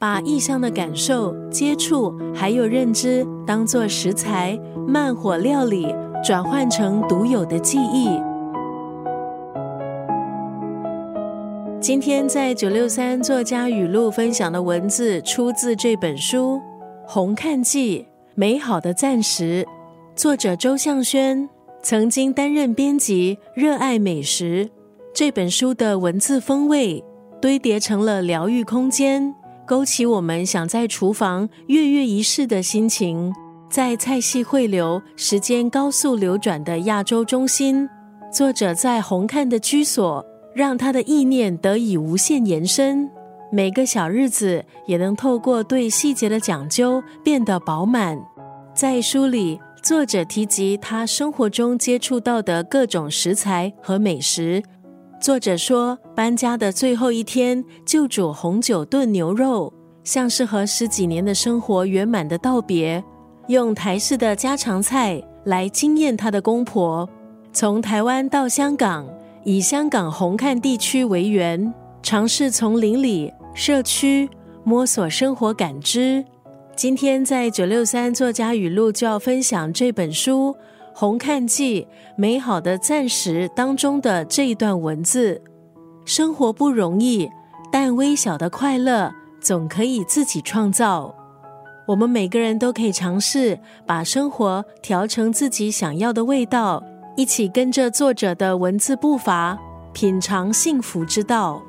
把意象的感受、接触还有认知当做食材，慢火料理，转换成独有的记忆。今天在九六三作家语录分享的文字，出自这本书《红看记》，美好的暂时。作者周向轩曾经担任编辑，热爱美食。这本书的文字风味堆叠成了疗愈空间，勾起我们想在厨房跃跃一试的心情。在菜系汇流、时间高速流转的亚洲中心，作者在红看的居所。让他的意念得以无限延伸，每个小日子也能透过对细节的讲究变得饱满。在书里，作者提及他生活中接触到的各种食材和美食。作者说，搬家的最后一天就煮红酒炖牛肉，像是和十几年的生活圆满的道别。用台式的家常菜来惊艳他的公婆。从台湾到香港。以香港红磡地区为源，尝试从邻里社区摸索生活感知。今天在九六三作家语录就要分享这本书《红看记》美好的暂时当中的这一段文字：生活不容易，但微小的快乐总可以自己创造。我们每个人都可以尝试把生活调成自己想要的味道。一起跟着作者的文字步伐，品尝幸福之道。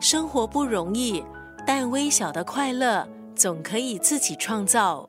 生活不容易，但微小的快乐总可以自己创造。